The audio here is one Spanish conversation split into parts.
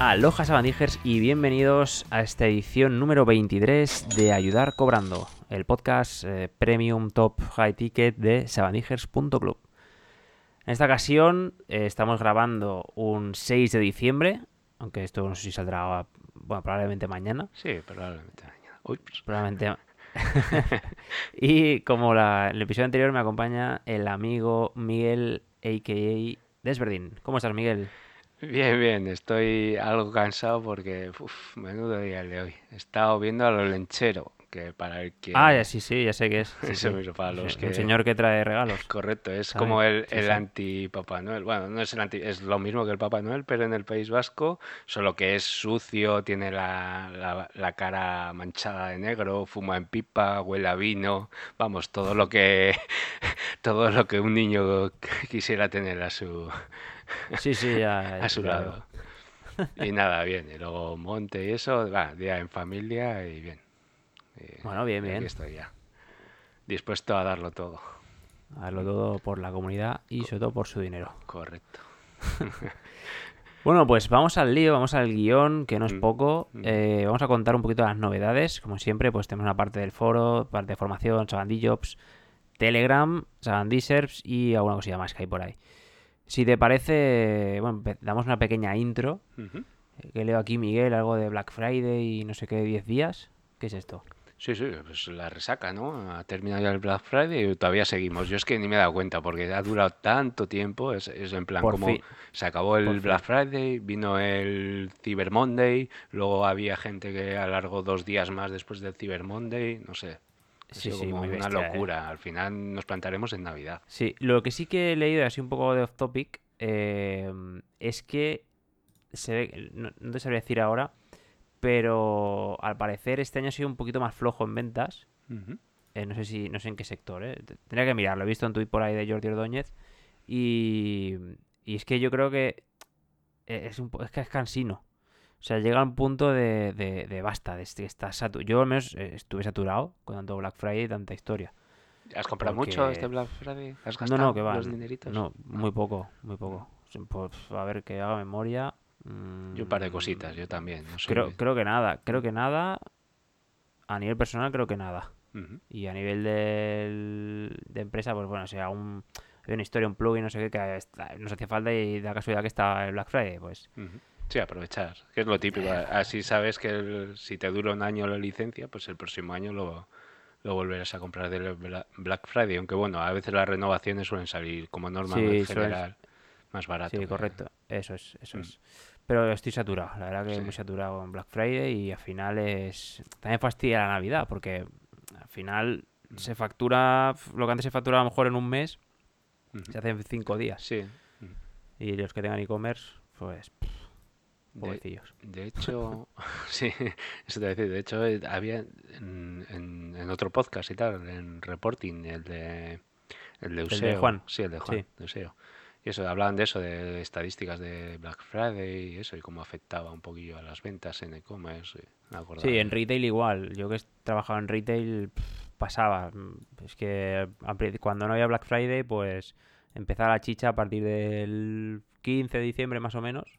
Aloha Sabandijers y bienvenidos a esta edición número 23 de Ayudar Cobrando, el podcast eh, Premium Top High Ticket de sabandijers.club. En esta ocasión eh, estamos grabando un 6 de diciembre, aunque esto no sé si saldrá, bueno, probablemente mañana. Sí, probablemente mañana. Ups. Probablemente. y como la- el episodio anterior me acompaña el amigo Miguel, a.k.a. Desverdin. ¿Cómo estás, Miguel? Bien, bien, estoy algo cansado porque, uff, menudo día el de hoy. He estado viendo a lo lenchero, que para el que... Ah, ya, sí, sí, ya sé que es. Sí, Eso sí. mismo, para los que... señor que trae regalos. Correcto, es ¿sabe? como el, el anti-Papá Noel. Bueno, no es el anti, es lo mismo que el Papá Noel, pero en el País Vasco, solo que es sucio, tiene la, la- la cara manchada de negro, fuma en pipa, huele a vino, vamos, todo lo que todo lo que un niño quisiera tener a su Sí, sí, ya. a su lado. Y nada, bien, y luego monte y eso, va, día en familia y bien. Y- Bueno, bien, y aquí bien. estoy ya, dispuesto a darlo todo. Hazlo todo por la comunidad y sobre todo por su dinero. Correcto. Bueno, pues vamos al lío, vamos al guion, que no es Mm, poco. mm. Eh, vamos a contar un poquito las novedades. Como siempre, pues tenemos una parte del foro, parte de formación, Sabandí Jobs, Telegram, Sabandí Serps y alguna cosilla más que hay por ahí. Si te parece, bueno, damos una pequeña intro. Eh, Que leo aquí, Miguel, algo de Black Friday y no sé qué, 10 días. ¿Qué es esto? Sí, sí, pues la resaca, ¿no? Ha terminado ya el Black Friday y todavía seguimos. Yo es que ni me he dado cuenta porque ha durado tanto tiempo. Es, es en plan Por como fin. se acabó el Por fin. Black Friday, vino el Cyber Monday, luego había gente que alargó dos días más después del Cyber Monday, no sé. Sí, sí, una ¿eh? locura. Al final nos plantaremos en Navidad. Sí, lo que sí que he leído, así un poco de off topic, eh, es que se ve, no, no te sabría decir ahora, pero al parecer este año ha sido un poquito más flojo en ventas. Eh, no sé si, no sé en qué sector, Tendría que mirarlo, he visto un tuit por ahí de Jordi Ordóñez. Y, y es que yo creo que es, un, es que es cansino. O sea, llega a un punto de, de, de basta, de este- está satu- Yo al menos eh, estuve saturado con tanto Black Friday y tanta historia. ¿Has comprado mucho este Black Friday? ¿Has No, gastado no, que va. los dineritos? No, muy poco, muy poco. Pues, a ver, que haga memoria. mm, Yo un par de cositas, yo también. No Creo, muy- creo que nada, creo que nada. A nivel personal, creo que nada. Y a nivel del- de empresa, pues bueno, o sea, un, hay una historia, un plugin, no sé qué, que está- nos hacía falta y da casualidad que está el Black Friday, pues. Sí, aprovechar, que es lo típico. Así sabes que el- si te dura un año la licencia, pues el próximo año lo, lo volverás a comprar del Bla- Black Friday. Aunque bueno, a veces las renovaciones suelen salir como norma Sí, en general más barato. Sí, que- correcto. Eso es, eso Mm. es. Pero estoy saturado, la verdad que Sí. muy saturado con Black Friday y al final es... También fastidia la Navidad porque al final Mm. se factura lo que antes se facturaba a lo mejor en un mes, se hace en cinco días. Sí. Y los que tengan e-commerce, pues, pobrecillos. de hecho, sí, eso te voy a decir. De hecho, eh, había en, en- en otro podcast y tal, en Reporting, el de, el de de Euseo. Juan. Sí, el de Juan, Sí. de. Y eso, hablaban de eso, de estadísticas de Black Friday y eso, y cómo afectaba un poquillo a las ventas en e-commerce. Sí, de- en retail igual. Yo que he trabajado en retail pasaba. Es que cuando no había Black Friday, pues empezaba la chicha a partir del 15 de diciembre más o menos,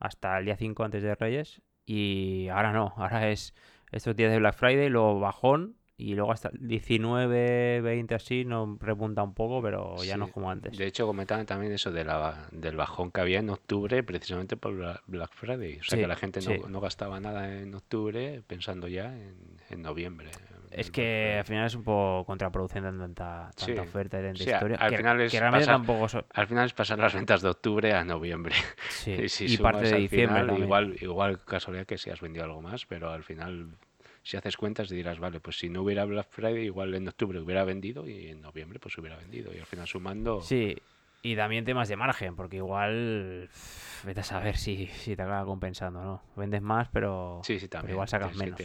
hasta el día 5 antes de Reyes. Y ahora no, ahora es estos días de Black Friday, luego bajón, y luego hasta el 19, 20 así, no repunta un poco, pero ya no es como antes. De hecho, comentaban también eso de la, del bajón que había en octubre, precisamente por Bla- Black Friday. O sea, Sí, que la gente sí. no, no gastaba nada en octubre, pensando ya en, en noviembre. Es que al Black Friday. final es un poco contraproducente tanta, tanta Sí. oferta y tanta historia. al que, final es que realmente pasar- tampoco so- Al final es pasar las ventas de octubre a noviembre. Sí, Y si y parte de al diciembre final, igual, igual casualidad que si has vendido algo más, pero al final, si haces cuentas, dirás, vale, pues si no hubiera Black Friday, igual en octubre hubiera vendido y en noviembre pues hubiera vendido. Y al final sumando, Sí, y también temas de margen, porque igual pff, vete a saber si, si te acaba compensando, ¿no? Vendes más, pero, sí, sí, pero también. igual sacas menos.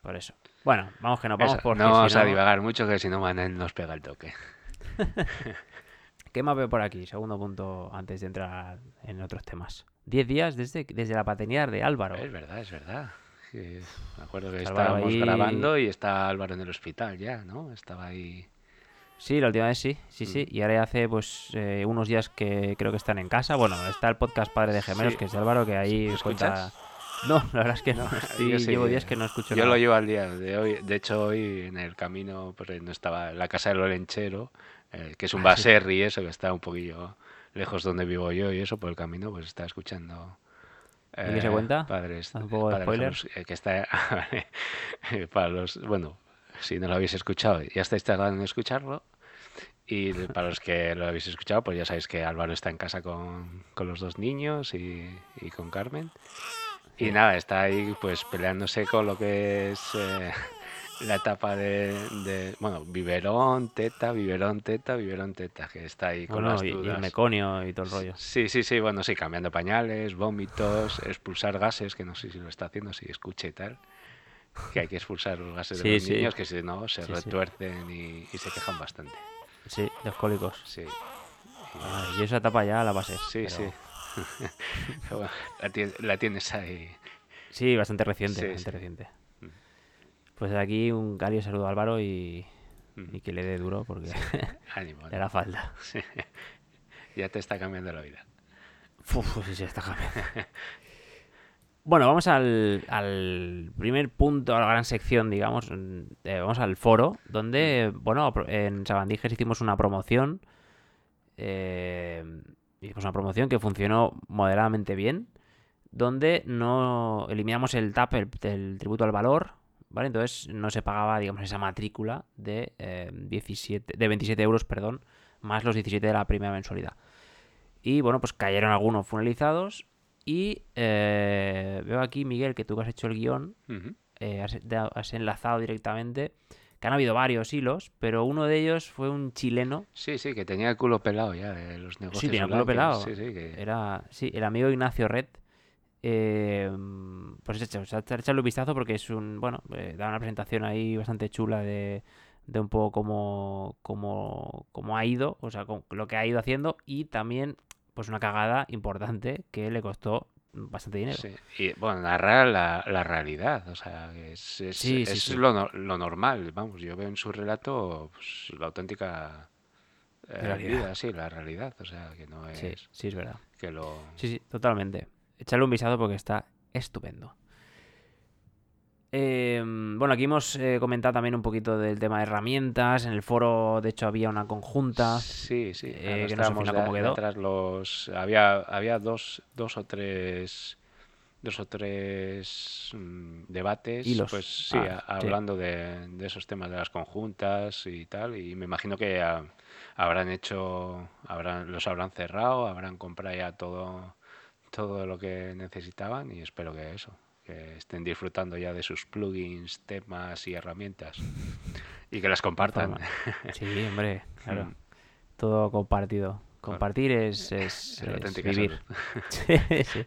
Por eso. Bueno, vamos que nos vamos Eso, porque no vamos si a no- divagar mucho, que si no Manel nos pega el toque. ¿Qué más veo por aquí? Segundo punto antes de entrar en otros temas. 10 días desde, desde la paternidad de Álvaro. Es verdad, es verdad. Sí, me acuerdo que Álvaro estábamos ahí- grabando y está Álvaro en el hospital ya, ¿no? Estaba ahí Sí, la última vez sí, sí, sí. Mm. Y ahora hace pues eh, unos días que creo que están en casa. Bueno, está el podcast Padre de Gemelos, Sí. que es de Álvaro, que ahí ¿Lo cuenta... No, la verdad es que no. Estoy- yo sí, llevo eh, días que no escucho Yo nada. lo llevo al día de hoy. De hecho, hoy en el camino, pues no estaba en la casa del Olenchero, eh, que es un Ah, sí. baserri, eso que está un poquillo lejos donde vivo yo y eso, por el camino, pues está escuchando. ¿Y qué se cuenta? Padres, un poco de Padre spoiler. Jesús, eh, que está para los, bueno, si no lo habéis escuchado, ya estáis tardando en escucharlo. Y para los que lo habéis escuchado, pues ya sabéis que Álvaro está en casa con, con los dos niños y, y con Carmen. Y nada, está ahí pues peleándose con lo que es eh, la etapa de, de, bueno, biberón, teta, biberón, teta, biberón, teta, que está ahí con Bueno, las y, y dudas. el meconio y todo el rollo. Sí, sí, sí, bueno, sí, cambiando pañales, vómitos, expulsar gases, que no sé si lo está haciendo, si escucha y tal. Que hay que expulsar los gases de Sí, los sí. niños, que si no se Sí, sí. retuercen y, y se quejan bastante. Sí, los cólicos. Sí, Ay, y esa etapa ya la pasé. sí, pero- sí. Pero bueno, la, tien- la tienes ahí. Sí, bastante reciente, Sí, bastante sí. reciente. Mm. Pues de aquí un cálido saludo a Álvaro y, Ujú. y que le dé duro porque Ánimo, le ¿no? hará falta. Sí. Ya te está cambiando la vida. Uf, sí, sí, está cambiando. Bueno, vamos al, al primer punto, a la gran sección, digamos. mm, eh, vamos al foro, donde, bueno, en Sabandijas hicimos una promoción. eh, hicimos una promoción que funcionó moderadamente bien, donde no eliminamos el TAP, el, el tributo al valor, ¿vale? Entonces no se pagaba, digamos, esa matrícula de, eh, 17, de 27 euros, perdón, más los 17 de la primera mensualidad. Y bueno, pues cayeron algunos finalizados. Y eh, veo aquí, Miguel, que tú que has hecho el guion, eh, has enlazado directamente, que han habido varios hilos, pero uno de ellos fue un chileno. Sí, sí, que tenía el culo pelado ya de los negocios. Sí, tenía el culo pelado. Sí, sí, que... Era, sí, el amigo Ignacio Red. Eh, pues echa- o sea, echa- echarle un vistazo porque es un, bueno, eh, da una presentación ahí bastante chula de, de un poco cómo, cómo, cómo ha ido, o sea, con- lo que ha ido haciendo y también, pues una cagada importante que le costó bastante dinero. Sí, y bueno, narrar la, la realidad, o sea, es, es, Sí, es sí. Lo, no- lo normal, vamos, yo veo en su relato pues, la auténtica eh, Realidad. vida, sí, la realidad, o sea, que no es Sí, sí, es verdad. que lo... Sí, sí, totalmente. Echarle un vistazo porque está estupendo. Eh, bueno, aquí hemos eh, comentado también un poquito del tema de herramientas. En el foro, de hecho, había una conjunta. Sí, sí, eh, que no cómo quedó. los... Había, había dos, dos o tres... Dos o tres mm, debates, Hilos. pues sí, Ah, a- sí. hablando de, de esos temas de las conjuntas y tal, y me imagino que habrán hecho, habrán, los habrán cerrado, habrán comprado ya todo, todo lo que necesitaban y espero que eso, que estén disfrutando ya de sus plugins, temas y herramientas y que las compartan. Sí, hombre, claro. Mm. Todo compartido. Compartir es, es, vivir. salud. Sí, sí.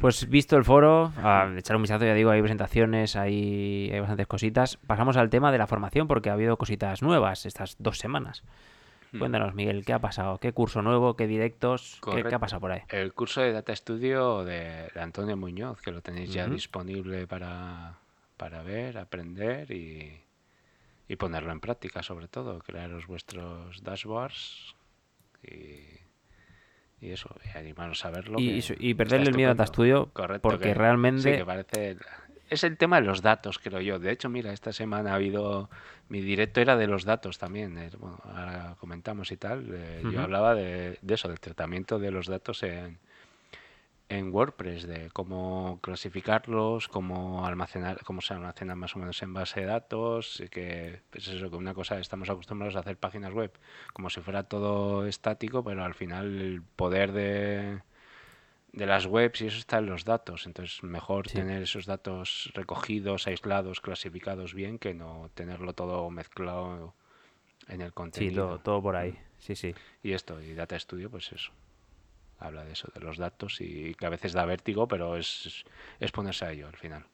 Pues visto el foro, a echar un vistazo, ya digo, hay presentaciones, hay, hay bastantes cositas. Pasamos al tema de la formación porque ha habido cositas nuevas estas dos semanas. Cuéntanos, Miguel, ¿qué ha pasado? ¿Qué curso nuevo? ¿Qué directos? ¿Qué, ha pasado por ahí? El curso de Data Studio de, de Antonio Muñoz, que lo tenéis ya disponible para, para ver, aprender y, y ponerlo en práctica, sobre todo, crearos vuestros dashboards y, y eso, y animaros a verlo. Y, que y perderle el miedo a estupendo. Studio Correcto, porque que- realmente Sí, que parece... Es el tema de los datos, creo yo. De hecho, mira, esta semana ha habido... Mi directo era de los datos también. eh, Bueno, ahora comentamos y tal. eh. Yo hablaba de, de eso, del tratamiento de los datos en, en WordPress, de cómo clasificarlos, cómo almacenar, cómo se almacenan más o menos en base de datos, y que pues eso, que una cosa estamos acostumbrados a hacer páginas web como si fuera todo estático, pero al final el poder de, de las webs y eso está en los datos, entonces mejor Sí. tener esos datos recogidos, aislados, clasificados bien, que no tenerlo todo mezclado en el sí, contenido. todo, todo por ahí. Sí, sí. Y esto, y Data Studio, pues eso. Habla de eso, de los datos y que a veces da vértigo, pero es, es ponerse a ello al final.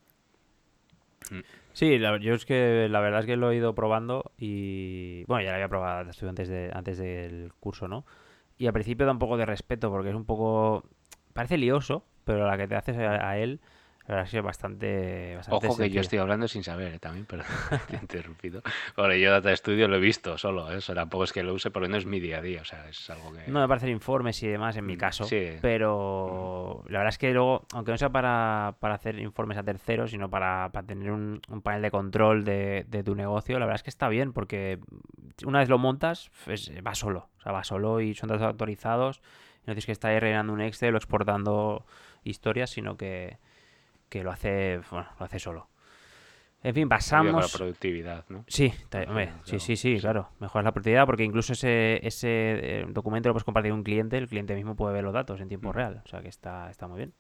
Sí, la- yo es que la verdad es que lo he ido probando y bueno, ya lo había probado antes de antes del curso, ¿no? Y al principio da un poco de respeto porque es un poco parece lioso, pero la que te haces a, a él La verdad es bastante, bastante Ojo que yo estoy hablando sin saber eh, también, perdón, te he interrumpido. Bueno, yo Data Studio lo he visto solo, ¿eh? o sea, tampoco es que lo use porque no es mi día a día, o sea, es algo que... No me parece informes y demás en mi Mm, caso, sí. pero la verdad es que luego, aunque no sea para, para hacer informes a terceros, sino para, para tener un, un panel de control de, de tu negocio, la verdad es que está bien porque una vez lo montas, pues, va solo, o sea, va solo y son datos autorizados, no tienes que estar rellenando un Excel o exportando historias, sino que, que lo hace, bueno, lo hace solo. En fin, con la pasamos... productividad, ¿no? Sí, hombre, sí, sí, sí, claro. Mejoras la productividad porque incluso ese, ese eh, documento lo puedes compartir con un cliente, el cliente mismo puede ver los datos en tiempo Mm. real. O sea que está, está muy bien.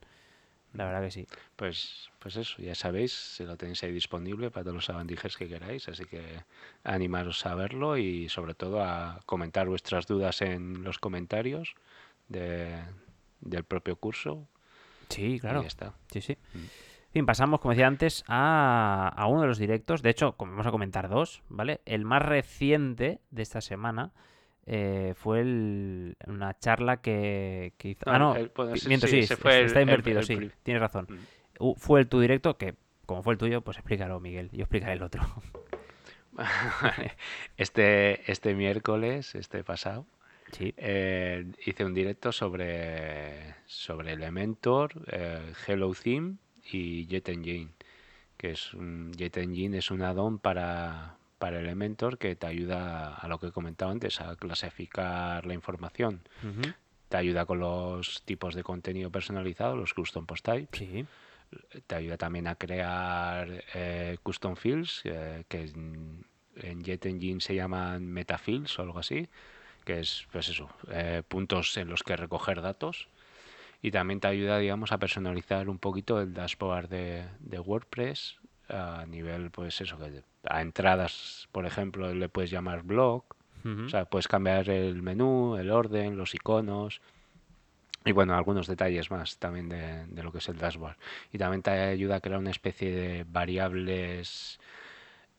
La verdad que sí. Pues, pues eso, ya sabéis, se lo tenéis ahí disponible para todos los sabandijas que queráis, así que animaros a verlo y sobre todo a comentar vuestras dudas en los comentarios de- del propio curso Sí, y claro. ya está. Sí, sí. Mm. En fin, pasamos, como decía antes, a, a uno de los directos. De hecho, vamos a comentar dos, ¿vale? El más reciente de esta semana eh, fue el- una charla que, que hizo... ah, No, no, el- pi- sí, miento, sí, sí, ese es- fue está el- invertido, sí, tienes razón. Mm. U- Fue el tu directo que, como fue el tuyo, pues explícalo, Miguel. Yo explicaré el otro. Este, este miércoles, este pasado, Sí. eh, hice un directo sobre, sobre Elementor, eh, Hello Theme y Jet Engine, que es un, Jet Engine es un add-on para, para Elementor que te ayuda a lo que he comentado antes, a clasificar la información. Te ayuda con los tipos de contenido personalizado, los custom post types. Sí. Te ayuda también a crear eh, custom fields, que en, en Jet Engine se llaman metafields o algo así, que es, pues eso, eh, puntos en los que recoger datos. Y también te ayuda, digamos, a personalizar un poquito el dashboard de, de WordPress a nivel, pues eso, que a entradas, por ejemplo, le puedes llamar blog, o sea, puedes cambiar el menú, el orden, los iconos y bueno, algunos detalles más también de, de lo que es el dashboard. Y también te ayuda a crear una especie de variables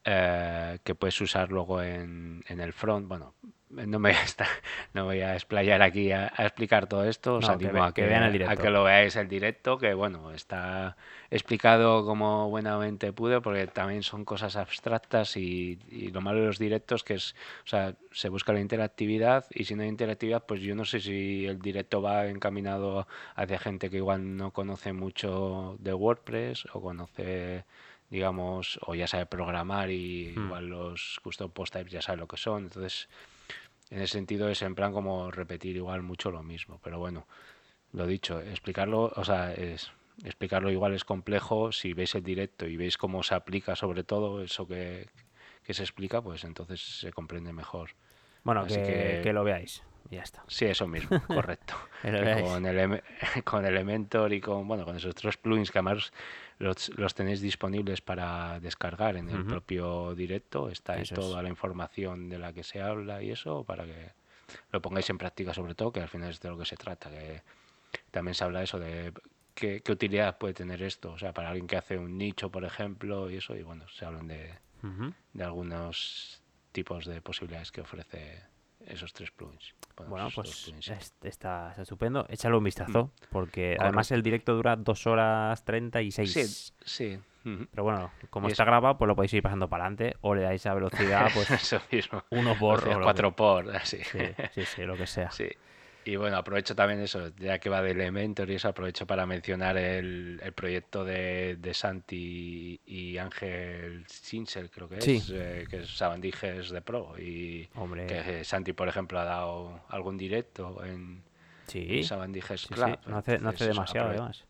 eh, que puedes usar luego en, en el front. Bueno, no me voy a, estar- no voy a explayar aquí a, a explicar todo esto. Os No, que animo ve- a que que, vean el a directo. que lo veáis el directo, que bueno, está explicado como buenamente pude, porque también son cosas abstractas y, y lo malo de los directos que es, o sea, se busca la interactividad y si no hay interactividad, pues yo no sé si el directo va encaminado hacia gente que igual no conoce mucho de WordPress o conoce digamos, o ya sabe programar y Hmm. igual los custom post types ya sabe lo que son. Entonces, en ese sentido es en plan como repetir igual mucho lo mismo. Pero bueno, lo dicho, explicarlo, o sea, es explicarlo igual es complejo. Si veis el directo y veis cómo se aplica sobre todo eso que, que se explica, pues entonces se comprende mejor. Bueno, Así que, que- que lo veáis. Y Ya está. Sí, eso mismo, correcto. Con, Eleme- con Elementor y con, bueno, con esos tres plugins que además los, los tenéis disponibles para descargar en el propio directo, está ahí Eso es. toda la información de la que se habla y eso, para que lo pongáis en práctica sobre todo, que al final es de lo que se trata, que también se habla eso de qué, qué utilidad puede tener esto, o sea, para alguien que hace un nicho, por ejemplo, y eso, y bueno, se hablan de, de algunos tipos de posibilidades que ofrece esos tres plugins. Bueno, pues plugins, sí. es- está, está estupendo. Échale un vistazo, porque Correcto. además el directo dura 2 horas 36. Sí, sí. Pero bueno, como Y está es- grabado, pues lo podéis ir pasando para adelante o le dais a velocidad, pues Eso mismo. uno por o lo cuatro por, así. Sí, sí, sí, lo que sea. Sí. Y bueno, aprovecho también eso, ya que va de Elementor y eso, aprovecho para mencionar el, el proyecto de, de Santi y Ángel Sinsel, creo que es, Sí. eh, que es Sabandijes de Pro. Y Hombre, que Santi, por ejemplo, ha dado algún directo en, sí, en Sabandijes sí, sí, Club. no hace, no hace eso, demasiado además.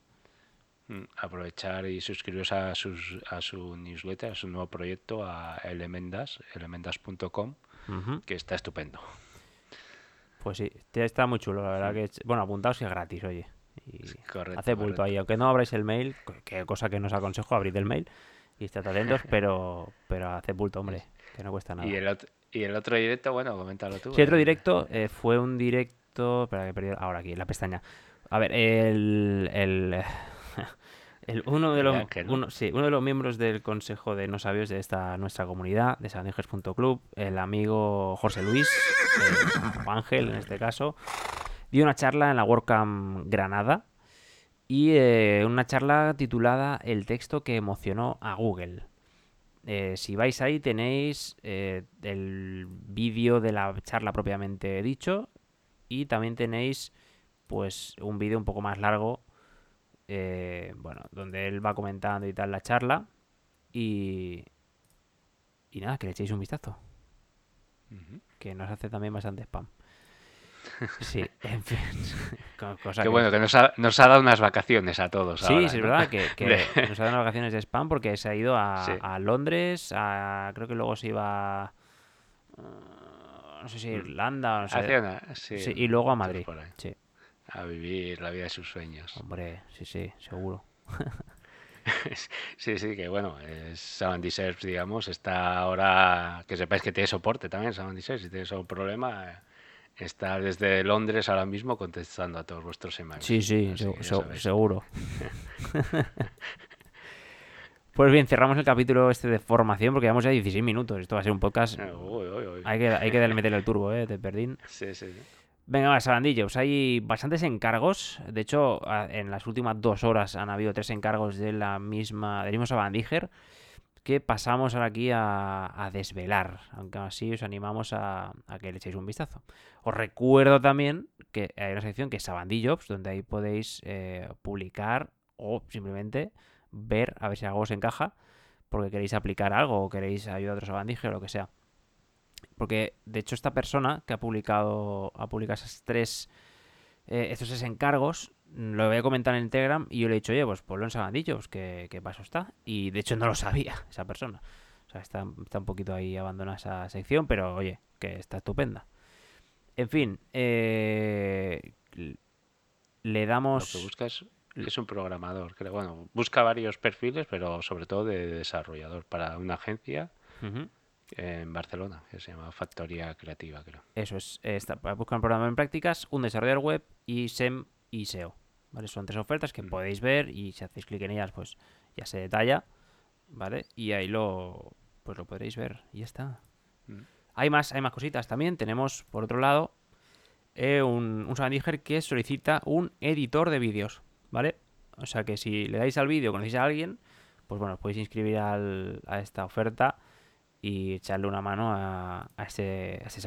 Mm, aprovechar y suscribiros a, sus, a su newsletter, a su nuevo proyecto, a Elemendas, elemendas.com, Ujú. que está estupendo. Pues sí, está muy chulo, la verdad que... es- Bueno, apuntaos que es gratis, oye. Y Correcto, hace bulto correcto. ahí, aunque no abráis el mail, que- cosa que no os aconsejo, abrid el mail y estad atentos, pero, pero hace bulto, hombre, que no cuesta nada. Y el, otro, y el otro directo, bueno, coméntalo tú. Sí, otro el- directo eh, fue un directo. Espera, que he perdido. Ahora aquí, la pestaña. A ver, el. el, el- uno, de El los, Ángel, ¿no? uno, sí, uno de los miembros del consejo de no sabios de esta nuestra comunidad, de sandejes.club, el amigo José Luis, eh, o Ángel en este caso, dio una charla en la WordCamp Granada. y eh, una charla titulada El texto que emocionó a Google. Eh, si vais ahí tenéis eh, el vídeo de la charla propiamente dicho y también tenéis pues un vídeo un poco más largo bueno donde él va comentando y tal la charla y y nada que le echéis un vistazo que nos hace también bastante spam Sí, en fin. Qué bueno, que nos ha, nos ha, dado unas vacaciones a todos. Sí, sí, es verdad que, nos ha dado unas vacaciones de spam porque se ha ido a, Londres, a, creo que luego se iba. Uh, no sé si a mm. Irlanda, no sé. sí, y luego a Madrid. Sí. A vivir la vida de sus sueños. Hombre, sí, sí, seguro. sí, sí, que bueno, es Savandy digamos, está ahora, que sepáis que tiene soporte también Savandy si tenéis algún problema, está desde Londres ahora mismo contestando a todos vuestros emails. Sí, sí, seguro. pues bien, cerramos el capítulo este de formación porque llevamos ya 16 minutos. Esto va a ser un podcast. Eh, hay que, hay que darle meter el turbo, ¿eh? De perdín. Sí, sí. Venga, va, Sarandillos, hay bastantes encargos. De hecho, en las últimas dos horas han habido tres encargos de la misma, del mismo Sabandíger que pasamos ahora aquí a, desvelar, aunque así os animamos a, que le echéis un vistazo. Os recuerdo también que hay una sección que es Sabandy Jobs, donde ahí podéis eh, publicar o simplemente ver a ver si algo os encaja, porque queréis aplicar algo o queréis ayudar a otros sabandije o lo que sea. Porque de hecho esta persona que ha publicado, ha publicado esas tres, eh, estos tres encargos, lo voy a comentar en Telegram y yo le he dicho, oye, pues ponlo en Sabandillos, ¿qué, ¿qué paso está? Y de hecho no lo sabía esa persona. O sea, está, está un poquito ahí abandonada esa sección, pero oye, que está estupenda. En fin, eh, le damos... Lo que busca es, un programador. Bueno, busca varios perfiles, pero sobre todo de desarrollador para una agencia en Barcelona, que se llama Factoría Creativa, creo. Eso es, está, buscar un programa en prácticas, un desarrollador web y SEM y SEO. ¿vale? Son tres ofertas que mm. podéis ver y si hacéis clic en ellas, pues ya se detalla, ¿vale? Y ahí lo, pues lo podréis ver y ya está. Mm. Hay más, hay más cositas también. Tenemos, por otro lado, eh, un, un que solicita un editor de vídeos, ¿vale? O sea que si le dais al vídeo, conocéis a alguien, pues bueno, os podéis inscribir al, a esta oferta y echarle una mano a, a ese, a ese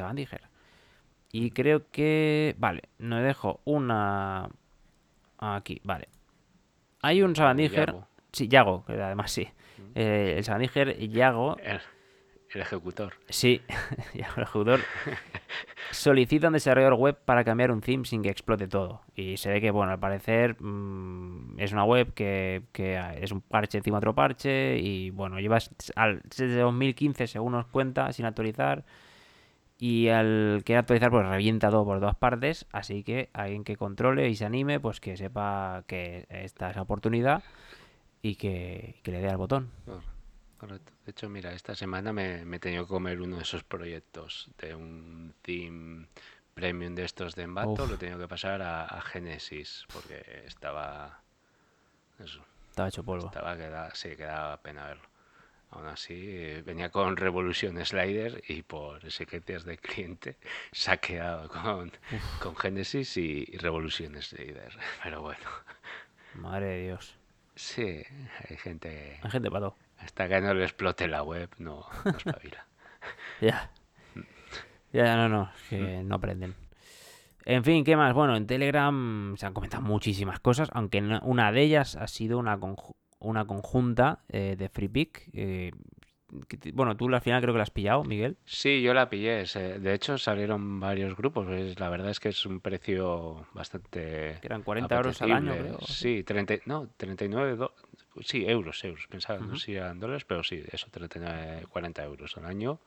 Y creo que... Vale, no dejo una... Aquí, vale. Hay un Sabandiger... Sí, Yago, que además sí. Mm. Eh, el Sabandiger Yago... El, ejecutor. Sí, el ejecutor. solicita un desarrollador web para cambiar un theme sin que explote todo. Y se ve que, bueno, al parecer mm, es una web que, que, es un parche encima de otro parche y, bueno, llevas al, desde 2015, según nos cuenta, sin actualizar y al que actualizar pues revienta todo por todas partes, así que alguien que controle y se anime, pues que sepa que esta es la oportunidad y que, le dé al botón. Correcto. De hecho, mira, esta semana me, me he tenido que comer uno de esos proyectos de un theme premium de estos de Envato, lo he tenido que pasar a, Genesis porque estaba... Eso. Estaba hecho polvo. Estaba que sí, quedaba pena verlo. Aún así, venía con Revolution Slider y por exigencias de cliente se ha quedado con, con Genesis y, Revolution Slider. Pero bueno. Madre de Dios. Sí, hay gente. Hay gente para Hasta que no le explote la web, no, no espabila. ya. Ya, no, no, que mm. no aprenden. En fin, ¿qué más? Bueno, en Telegram se han comentado muchísimas cosas, aunque una de ellas ha sido una, una conjunta eh, de FreePick. Eh, bueno, tú al final creo que la has pillado, Miguel. Sí, yo la pillé. De hecho, salieron varios grupos. La verdad es que es un precio bastante. Eran 40 euros al año, creo. Sí, 30, no, 39. Sí, euros, euros. Pensaba, no si eran dólares, pero sí, eso, 39, 40 euros al año.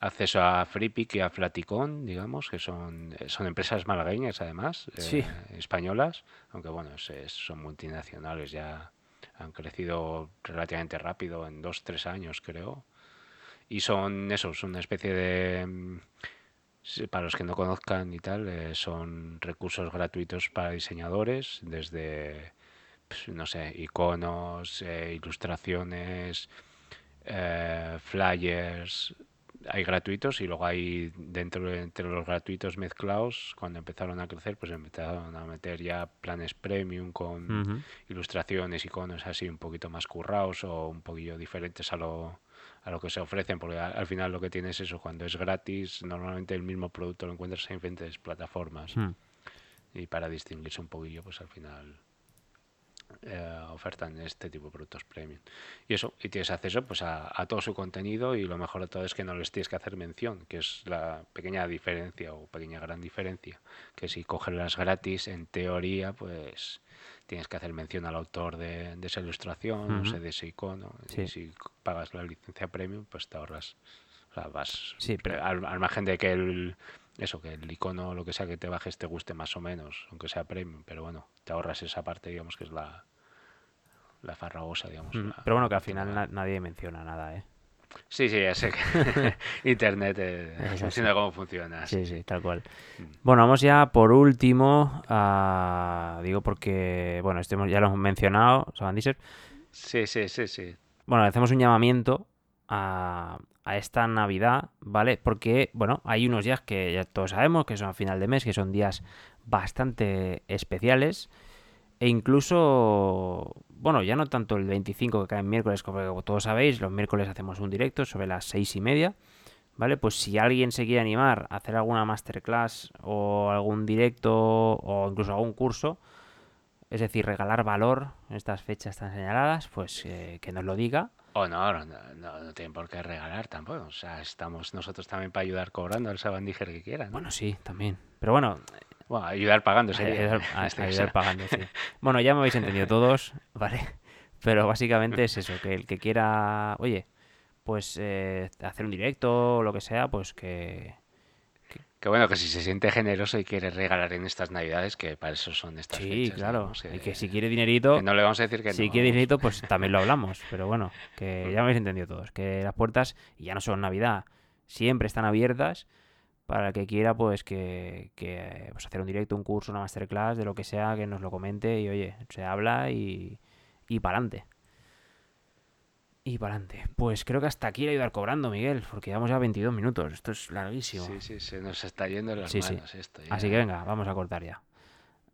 Acceso a FreePick y a Flaticon, digamos, que son, son empresas malagueñas, además, eh, españolas, aunque bueno, son multinacionales ya han crecido relativamente rápido, en dos, tres años creo. Y son eso, son una especie de... Mm, para los que no conozcan y tal, eh, son recursos gratuitos para diseñadores, desde, pues, no sé, iconos, eh, ilustraciones, eh, flyers, hay gratuitos y luego hay dentro de entre los gratuitos mezclados, cuando empezaron a crecer, pues empezaron a meter ya planes premium con ilustraciones, iconos así un poquito más currados o un poquillo diferentes a lo, a lo que se ofrecen, porque al final lo que tienes es eso, cuando es gratis, normalmente el mismo producto lo encuentras en diferentes plataformas Mm. y para distinguirse un poquillo, pues al final eh, ofertan este tipo de productos premium. Y eso, y tienes acceso pues a, a todo su contenido y lo mejor de todo es que no les tienes que hacer mención, que es la pequeña diferencia o pequeña gran diferencia, que si coges las gratis, en teoría, pues tienes que hacer mención al autor de, de esa ilustración, no Ujú. sé, de ese icono, Sí. y si pagas la licencia premium, pues te ahorras, o sea, vas, Sí, pero- al, al margen de que el, eso, que el icono o lo que sea que te bajes te guste más o menos, aunque sea premium, pero bueno, te ahorras esa parte, digamos, que es la, la farragosa, digamos. Mm, la- Pero bueno, que al final na- nadie menciona nada, ¿eh? Sí, sí, ya sé que Internet eh, funciona así. como funciona. Sí, sí, tal cual. Mm. Bueno, vamos ya por último a... Digo porque, bueno, este ya lo hemos mencionado, Saban. Sí, sí, sí, sí. Bueno, hacemos un llamamiento a, a esta Navidad, ¿vale? Porque, bueno, hay unos días que ya todos sabemos que son a final de mes, que son días bastante especiales. E incluso, bueno, ya no tanto el 25 que cae en miércoles, como todos sabéis, los miércoles hacemos un directo sobre las seis y media, ¿vale? Pues si alguien se quiere animar a hacer alguna masterclass o algún directo o incluso algún curso, es decir, regalar valor en estas fechas tan señaladas, pues eh, que nos lo diga. O no, no, no, no, tienen por qué regalar tampoco. O sea, estamos nosotros también para ayudar cobrando al sabandíger que quiera, ¿no? Bueno, sí, también. Pero bueno, Bueno, ayudar pagando sería. ayudar, a- ayudar pagando, sí. Bueno, ya me habéis entendido todos, ¿vale? Pero básicamente es eso, que el que quiera, oye, pues eh, hacer un directo o lo que sea, pues que... Que bueno, que si se siente generoso y quiere regalar en estas navidades, que para eso son estas Sí, fechas, claro. Y que si quiere dinerito, que no le vamos a decir que si no. quiere dinerito, pues también lo hablamos. Pero bueno, que ya me habéis entendido todos, que las puertas, y ya no son Navidad, siempre están abiertas para el que quiera, pues que, que pues, hacer un directo, un curso, una masterclass, de lo que sea, que nos lo comente y oye, se habla y, y para adelante. Y para adelante. Pues creo que hasta aquí el ayudar cobrando, Miguel, porque llevamos ya 22 minutos. Esto es larguísimo. Sí, sí, se nos está yendo las Sí, sí. manos esto. Así que venga, vamos a cortar ya.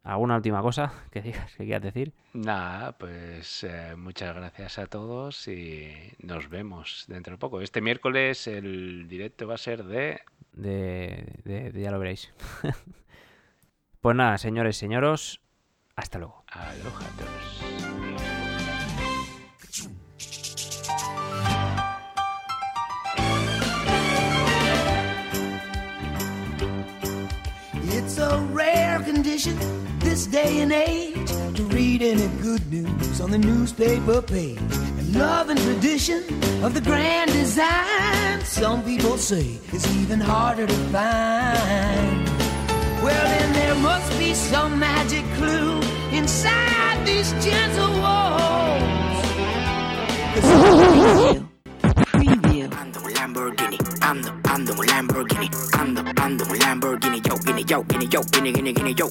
¿Alguna última cosa que digas, que quieras decir? Nada, pues eh, muchas gracias a todos y nos vemos dentro de poco. Este miércoles el directo va a ser de... de, de- de- ya lo veréis. pues nada, señores, señoros, hasta luego. Aloha rare condition this day and age to read any good news on the newspaper page. And love and tradition of the grand design, some people say, is even harder to find. Well, then there must be some magic clue inside these gentle walls. 'Cause preview, preview. ando un Lamborghini, Lamborghini, ando, ando un Lamborghini, yo, yo, yo, yo.